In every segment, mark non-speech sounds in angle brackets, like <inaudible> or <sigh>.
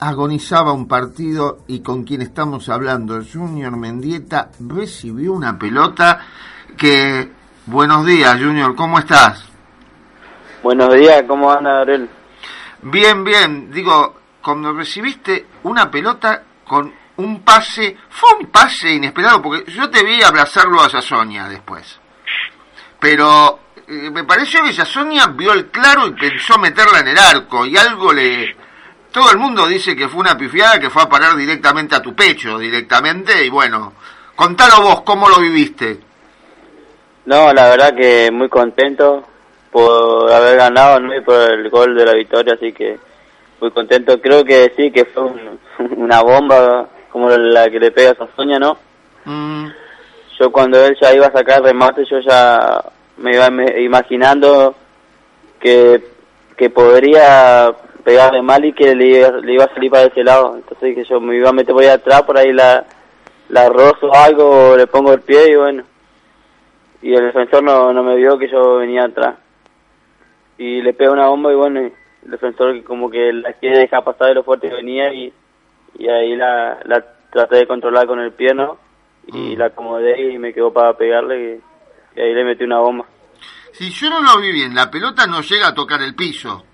agonizaba un partido y con quien estamos hablando, Junior Mendieta, recibió una pelota que... Buenos días, Junior, ¿cómo estás? Buenos días, ¿cómo anda, Gabriel? Bien, bien. Digo, cuando recibiste una pelota con un pase, fue un pase inesperado, porque yo te vi abrazarlo a Sonia después. Pero eh, me pareció que Sonia vio el claro y pensó meterla en el arco, y algo le, todo el mundo dice que fue una pifiada que fue a parar directamente a tu pecho, directamente, y bueno, contalo vos, ¿cómo lo viviste? No, la verdad que muy contento por haber ganado ¿no? y por el gol de la victoria, así que muy contento. Creo que sí, que fue <laughs> una bomba como la que le pega a Sasoña, ¿no? Mm. Yo cuando él ya iba a sacar remate, yo ya me iba imaginando que, que podría pegarle mal y que le, le, iba a salir para ese lado. Entonces que yo me iba a meter por ahí atrás, por ahí la, la rozo algo, le pongo el pie y bueno. Y el defensor no, no me vio que yo venía atrás. Y le pega una bomba y bueno, el defensor como que la quiere dejar pasar de lo fuerte que venía y, y ahí la, la traté de controlar con el pie, ¿no? Y mm. la acomodé y me quedó para pegarle y, y ahí le metí una bomba. Si yo no lo vi bien, la pelota no llega a tocar el piso.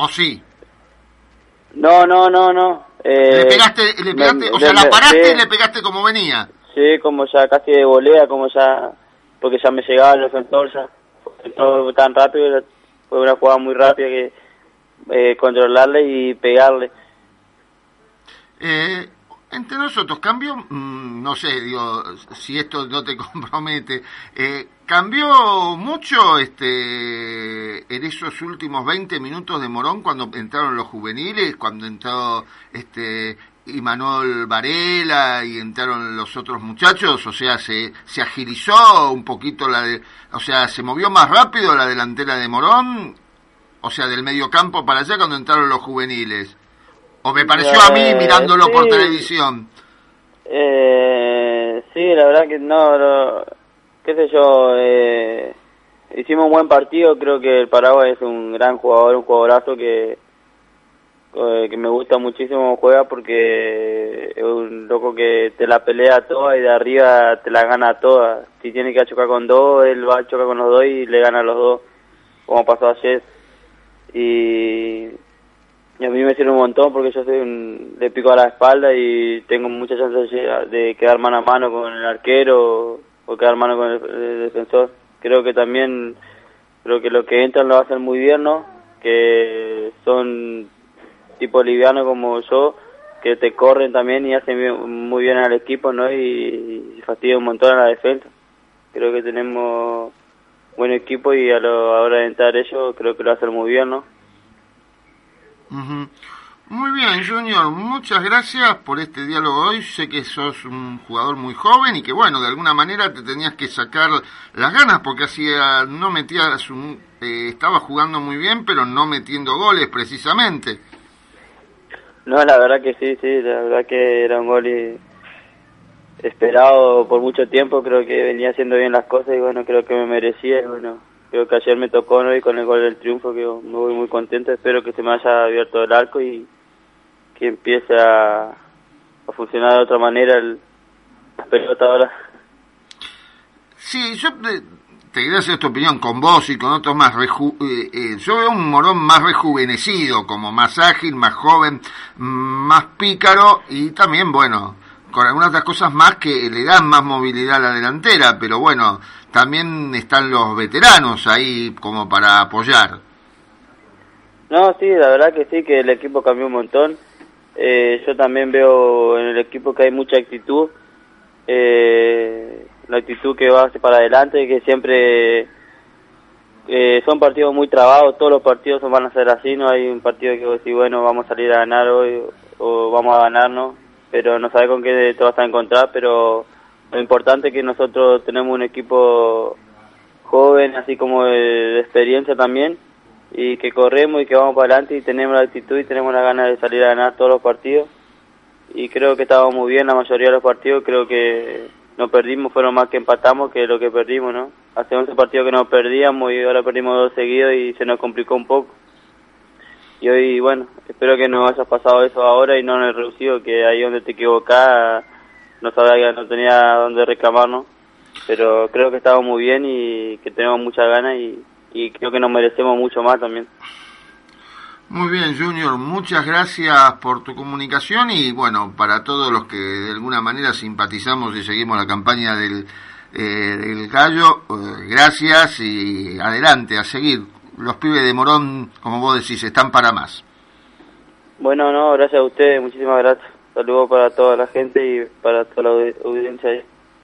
¿O sí? No, no, no, no. Eh, le pegaste, le pegaste o sea, la paraste y le pegaste como venía. Sí, como ya casi de volea, como ya, porque ya me llegaba el defensor, ya. Todo tan rápido, fue una jugada muy rápida que eh, controlarle y pegarle. Eh, entre nosotros, cambió, mm, no sé, digo, si esto no te <laughs> compromete, eh, cambió mucho este en esos últimos 20 minutos de Morón cuando entraron los juveniles, cuando entró este Imanol Varela y entraron los otros muchachos, o sea, se, se agilizó un poquito la de, o sea, se movió más rápido la delantera de Morón, o sea, del medio campo para allá cuando entraron los juveniles. ¿O me pareció a mí eh, mirándolo por televisión? Eh, sí, la verdad que no, qué sé yo, eh, hicimos un buen partido, creo que el Paraguay es un gran jugador, un jugadorazo que, que me gusta muchísimo juega porque es un loco que te la pelea toda y de arriba te la gana toda. Si tiene que chocar con dos, él va a chocar con los dos y le gana a los dos, como pasó ayer. Y y a mí me sirve un montón porque yo soy un, le pico a la espalda y tengo muchas chances de, quedar mano a mano con el arquero o, quedar mano con el, defensor. Creo que también, creo que lo que entran lo hacen muy bien, ¿no? Que son tipo livianos como yo, que te corren también y hacen muy bien al equipo, ¿no? Y, y fastidian un montón a la defensa. Creo que tenemos buen equipo y a la hora de entrar ellos creo que lo hacen muy bien, ¿no? Muy bien, Junior, muchas gracias por este diálogo hoy. Sé que sos un jugador muy joven y que, bueno, de alguna manera te tenías que sacar las ganas porque así no metías eh, estaba jugando muy bien, pero no metiendo goles precisamente. No, la verdad que sí, sí, la verdad que era un gol esperado por mucho tiempo. Creo que venía haciendo bien las cosas y, bueno, creo que me merecía bueno, creo que ayer me tocó hoy con el gol del triunfo, que me voy muy contento. Espero que se me haya abierto el arco y que empiece a, funcionar de otra manera el, la pelota ahora. Sí, yo te, quería hacer esta opinión con vos y con otros más. Eh, eh, yo veo un Morón más rejuvenecido, como más ágil, más joven, más pícaro y también, bueno, con algunas otras cosas más que le dan más movilidad a la delantera, pero bueno, también están los veteranos ahí como para apoyar. No, sí, la verdad que sí, que el equipo cambió un montón. Eh, yo también veo en el equipo que hay mucha actitud, eh, la actitud que va para adelante, que siempre eh, son partidos muy trabados, todos los partidos van a ser así, no hay un partido que decir, bueno, vamos a salir a ganar hoy o vamos a ganarnos, pero no sabe con qué te vas a encontrar, pero lo importante es que nosotros tenemos un equipo joven, así como de, experiencia también, y que corremos y que vamos para adelante y tenemos la actitud y tenemos la ganas de salir a ganar todos los partidos. Y creo que estábamos muy bien la mayoría de los partidos, creo que no perdimos, fueron más que empatamos que lo que perdimos, ¿no? Hace 11 partidos que no perdíamos y ahora perdimos dos seguidos y se nos complicó un poco. y hoy, bueno, espero que no hayas pasado eso ahora y no en el reducido, que ahí donde te equivocás no sabía que no tenía dónde reclamarnos, pero creo que estamos muy bien y que tenemos muchas ganas y, y creo que nos merecemos mucho más también. Muy bien, Junior, muchas gracias por tu comunicación y bueno, para todos los que de alguna manera simpatizamos y seguimos la campaña del, eh, del Gallo, eh, gracias y adelante, a seguir. Los pibes de Morón, como vos decís, están para más. Bueno, no, gracias a ustedes, muchísimas gracias. Saludos para toda la gente y para toda la audiencia.